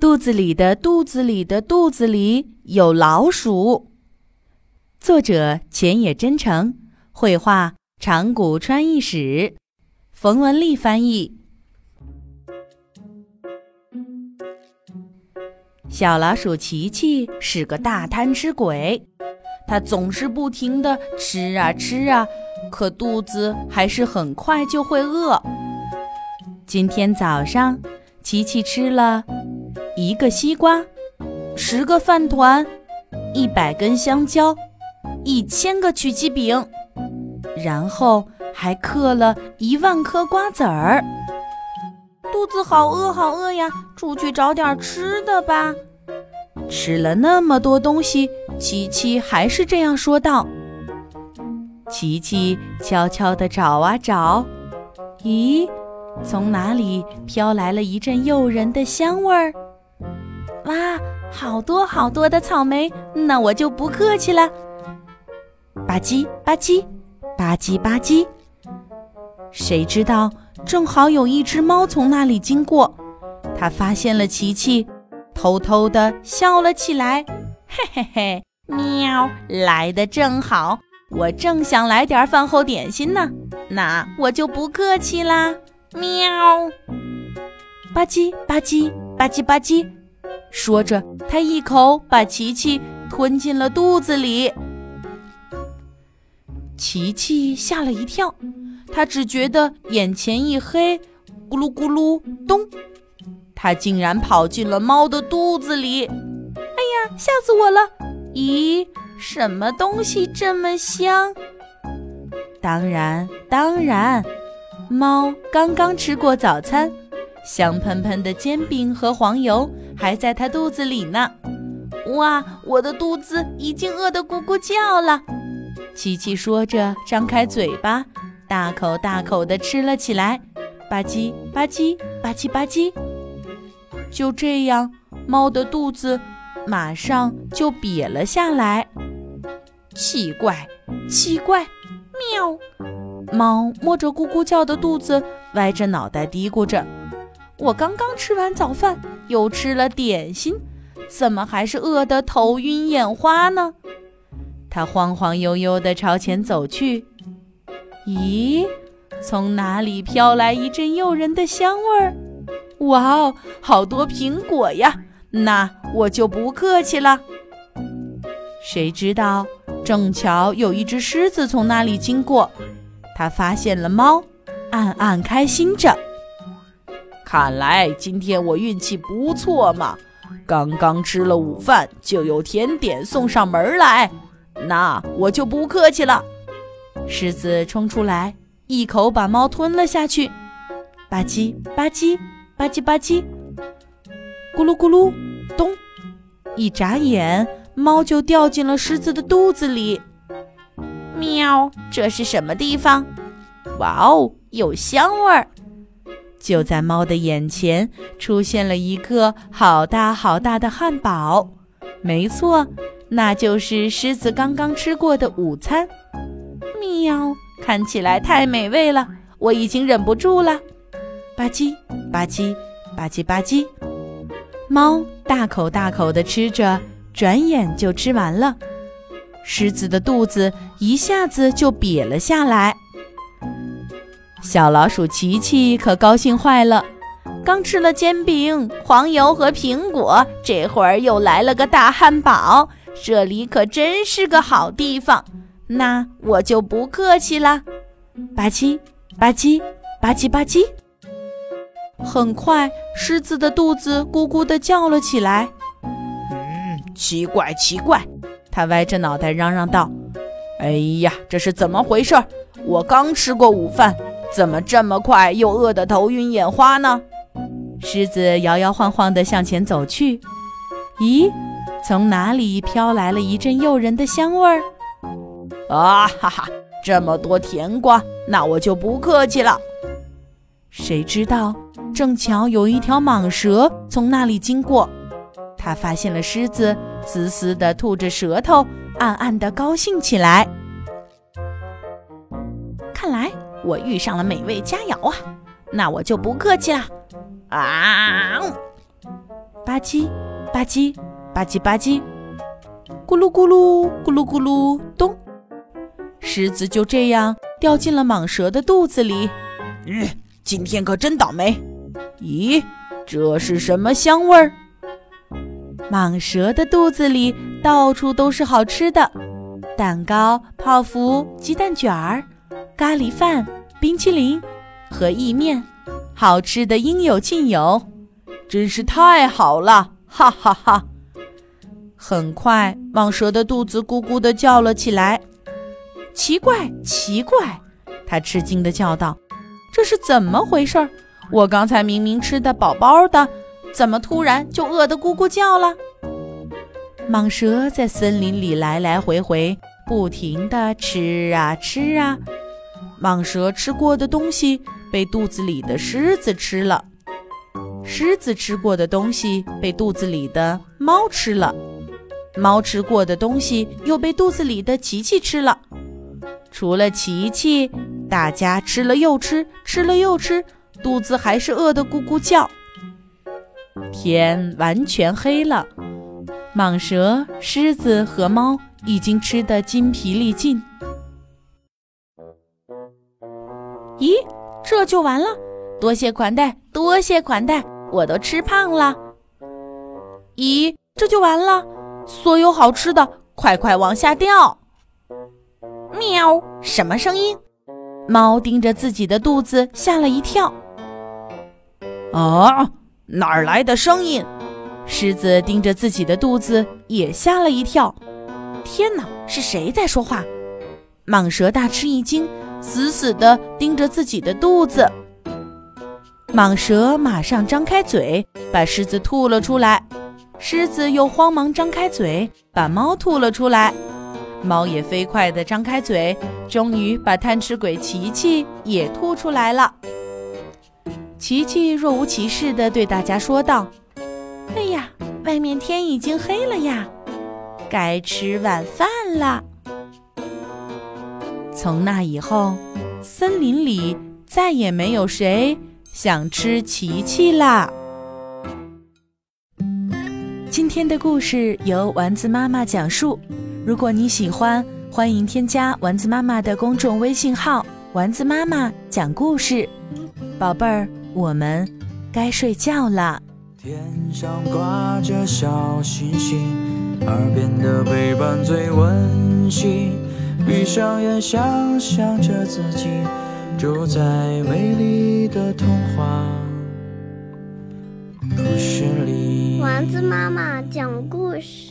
肚子里的肚子里的肚子里有老鼠。作者：浅野真诚，绘画：长谷川一史，冯文丽翻译。小老鼠琪琪是个大贪吃鬼，它总是不停地吃啊吃啊，可肚子还是很快就会饿。今天早上，琪琪吃了。一个西瓜，十个饭团，一百根香蕉，一千个曲奇饼，然后还嗑了一万颗瓜子儿。肚子好饿，好饿呀！出去找点吃的吧。吃了那么多东西，琪琪还是这样说道。琪琪悄悄地找啊找，咦，从哪里飘来了一阵诱人的香味儿？哇，好多好多的草莓，那我就不客气了。吧唧吧唧，吧唧吧唧。谁知道正好有一只猫从那里经过，它发现了琪琪，偷偷的笑了起来。嘿嘿嘿，喵，来的正好，我正想来点饭后点心呢，那我就不客气啦。喵，吧唧吧唧，吧唧吧唧。说着，他一口把琪琪吞进了肚子里。琪琪吓了一跳，他只觉得眼前一黑，咕噜咕噜咚，他竟然跑进了猫的肚子里！哎呀，吓死我了！咦，什么东西这么香？当然，当然，猫刚刚吃过早餐。香喷喷的煎饼和黄油还在它肚子里呢。哇，我的肚子已经饿得咕咕叫了。琪琪说着，张开嘴巴，大口大口地吃了起来，吧唧吧唧吧唧吧唧。就这样，猫的肚子马上就瘪了下来。奇怪，奇怪，喵！猫摸着咕咕叫的肚子，歪着脑袋嘀咕着。我刚刚吃完早饭，又吃了点心，怎么还是饿得头晕眼花呢？他晃晃悠悠地朝前走去。咦，从哪里飘来一阵诱人的香味儿？哇哦，好多苹果呀！那我就不客气了。谁知道，正巧有一只狮子从那里经过，它发现了猫，暗暗开心着。看来今天我运气不错嘛！刚刚吃了午饭，就有甜点送上门来，那我就不客气了。狮子冲出来，一口把猫吞了下去，吧唧吧唧吧唧吧唧，咕噜咕噜，咚！一眨眼，猫就掉进了狮子的肚子里。喵，这是什么地方？哇哦，有香味儿！就在猫的眼前出现了一个好大好大的汉堡，没错，那就是狮子刚刚吃过的午餐。喵，看起来太美味了，我已经忍不住了。吧唧吧唧吧唧吧唧，猫大口大口地吃着，转眼就吃完了。狮子的肚子一下子就瘪了下来。小老鼠琪琪可高兴坏了，刚吃了煎饼、黄油和苹果，这会儿又来了个大汉堡，这里可真是个好地方。那我就不客气了，吧唧吧唧吧唧吧唧。很快，狮子的肚子咕咕地叫了起来。嗯，奇怪奇怪，它歪着脑袋嚷嚷道：“哎呀，这是怎么回事？我刚吃过午饭。”怎么这么快又饿得头晕眼花呢？狮子摇摇晃晃地向前走去。咦，从哪里飘来了一阵诱人的香味儿？啊哈哈，这么多甜瓜，那我就不客气了。谁知道，正巧有一条蟒蛇从那里经过，它发现了狮子，嘶嘶地吐着舌头，暗暗地高兴起来。看来。我遇上了美味佳肴啊，那我就不客气啦！啊！吧唧吧唧吧唧吧唧，咕噜咕噜咕噜咕噜咚，狮子就这样掉进了蟒蛇的肚子里。嗯，今天可真倒霉。咦，这是什么香味儿？蟒蛇的肚子里到处都是好吃的，蛋糕、泡芙、鸡蛋卷儿、咖喱饭、冰淇淋和意面，好吃的应有尽有，真是太好了！哈哈哈。很快，蟒蛇的肚子咕咕地叫了起来。奇怪，奇怪，它吃惊地叫道：“这是怎么回事？我刚才明明吃得饱饱的。”怎么突然就饿得咕咕叫了？蟒蛇在森林里来来回回，不停地吃啊吃啊。蟒蛇吃过的东西被肚子里的狮子吃了，狮子吃过的东西被肚子里的猫吃了，猫吃过的东西又被肚子里的琪琪吃了。除了琪琪，大家吃了又吃，吃了又吃，肚子还是饿得咕咕叫。天完全黑了，蟒蛇、狮子和猫已经吃得筋疲力尽。这就完了？多谢款待，多谢款待，我都吃胖了。咦，这就完了？所有好吃的，快快往下掉！喵，什么声音？猫盯着自己的肚子，吓了一跳。啊！哪儿来的声音？狮子盯着自己的肚子，也吓了一跳。天哪，是谁在说话？蟒蛇大吃一惊，死死地盯着自己的肚子。蟒蛇马上张开嘴，把狮子吐了出来。狮子又慌忙张开嘴，把猫吐了出来。猫也飞快地张开嘴，终于把贪吃鬼琪琪也吐出来了。琪琪若无其事地对大家说道：“哎呀，外面天已经黑了呀，该吃晚饭了。”从那以后，森林里再也没有谁想吃琪琪啦。今天的故事由丸子妈妈讲述。如果你喜欢，欢迎添加丸子妈妈的公众微信号“丸子妈妈讲故事”，宝贝儿。我们该睡觉了。天上挂着小星星，耳边的陪伴最温馨。闭上眼，想象着自己住在美丽的童话故事里。丸子妈妈讲故事。